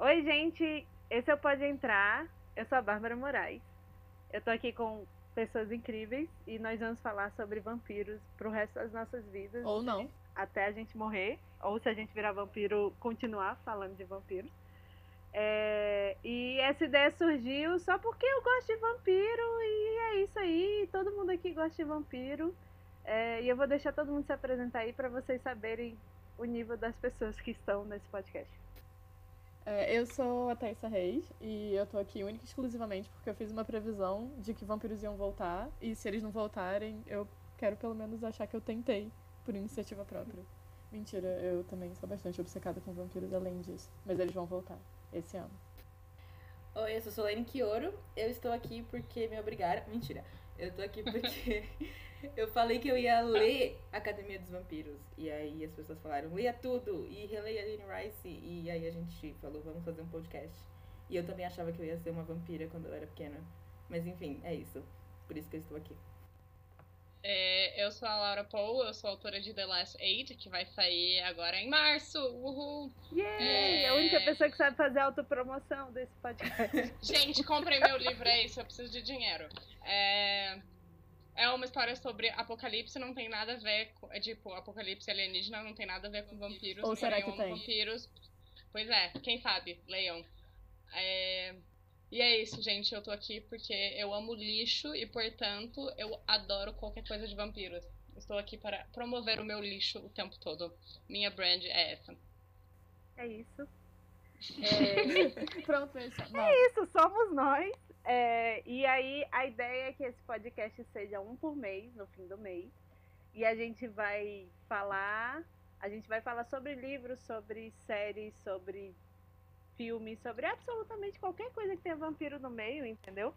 Oi, gente. Esse é o Pode Entrar. Eu sou a Bárbara Moraes. Eu tô aqui com pessoas incríveis e nós vamos falar sobre vampiros pro resto das nossas vidas. Ou não. Até a gente morrer. Ou se a gente virar vampiro, continuar falando de vampiros. É, e essa ideia surgiu só porque eu gosto de vampiro e é isso aí. Todo mundo aqui gosta de vampiro. É, e eu vou deixar todo mundo se apresentar aí para vocês saberem o nível das pessoas que estão nesse podcast. É, eu sou a Thaisa Reis e eu tô aqui única e exclusivamente porque eu fiz uma previsão de que vampiros iam voltar e se eles não voltarem, eu quero pelo menos achar que eu tentei por iniciativa própria. Mentira, eu também sou bastante obcecada com vampiros além disso, mas eles vão voltar esse ano. Oi, eu sou Solane Kioro. Eu estou aqui porque me obrigaram. Mentira. Eu tô aqui porque eu falei que eu ia ler Academia dos Vampiros. E aí as pessoas falaram, leia tudo e releia Anne Rice. E aí a gente falou, vamos fazer um podcast. E eu também achava que eu ia ser uma vampira quando eu era pequena. Mas enfim, é isso. Por isso que eu estou aqui. É, eu sou a Laura Paul, eu sou autora de The Last Eight, que vai sair agora em março. Uhul! Yay! É... A única pessoa que sabe fazer autopromoção desse podcast. Gente, comprem meu livro, é isso, eu preciso de dinheiro. É... é uma história sobre apocalipse, não tem nada a ver com. É tipo, apocalipse alienígena não tem nada a ver com vampiros. Ou será que tem? Vampiros. Pois é, quem sabe? Leiam. É... E é isso, gente. Eu tô aqui porque eu amo lixo e, portanto, eu adoro qualquer coisa de vampiros. Estou aqui para promover o meu lixo o tempo todo. Minha brand é essa. É isso. É... Pronto, é isso. É isso, somos nós. É... E aí, a ideia é que esse podcast seja um por mês, no fim do mês. E a gente vai falar. A gente vai falar sobre livros, sobre séries, sobre filme, sobre absolutamente qualquer coisa que tenha vampiro no meio, entendeu?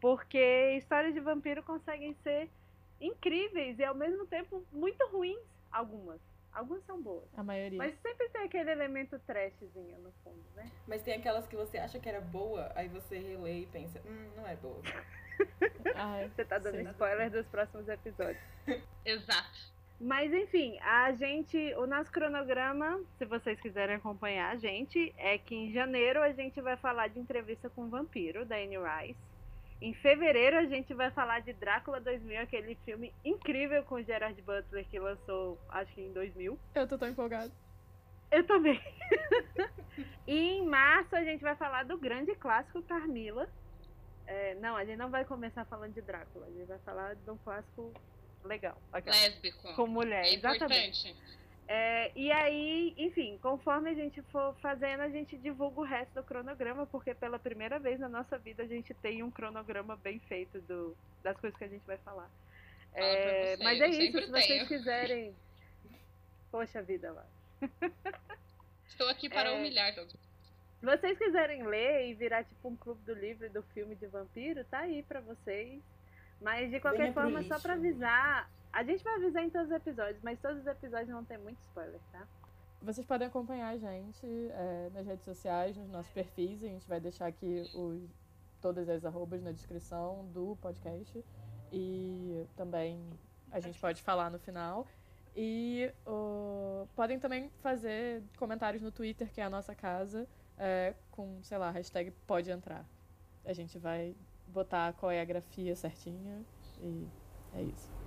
Porque histórias de vampiro conseguem ser incríveis e ao mesmo tempo muito ruins, algumas. Algumas são boas. A maioria. Mas sempre tem aquele elemento trashzinho no fundo, né? Mas tem aquelas que você acha que era boa, aí você relê e pensa, hum, não é boa. Ai, você tá dando spoiler dos próximos episódios. Exato. Mas enfim, a gente, o nosso cronograma, se vocês quiserem acompanhar a gente, é que em janeiro a gente vai falar de entrevista com o vampiro da Anne Rice. Em fevereiro a gente vai falar de Drácula 2000, aquele filme incrível com Gerard Butler que lançou, acho que em 2000. Eu tô tão empolgado. Eu também. e em março a gente vai falar do grande clássico Carmila. É, não, a gente não vai começar falando de Drácula, a gente vai falar de um clássico legal. Aquela. Lésbico. Com mulher, é exatamente. Importante. É, e aí, enfim, conforme a gente for fazendo, a gente divulga o resto do cronograma, porque pela primeira vez na nossa vida a gente tem um cronograma bem feito do, das coisas que a gente vai falar. É, você, mas é isso, se tenho. vocês quiserem. Poxa vida lá. Estou aqui para é... humilhar todos. Se vocês quiserem ler e virar tipo um clube do livro e do filme de vampiro, tá aí para vocês. Mas de qualquer forma, só pra avisar. A gente vai avisar em todos os episódios, mas todos os episódios vão ter muito spoiler, tá? Vocês podem acompanhar a gente é, nas redes sociais, nos nossos perfis. A gente vai deixar aqui os, todas as arrobas na descrição do podcast. E também a gente pode falar no final. E podem também fazer comentários no Twitter, que é a nossa casa, é, com, sei lá, hashtag pode entrar. A gente vai botar qual é a grafia certinha e é isso.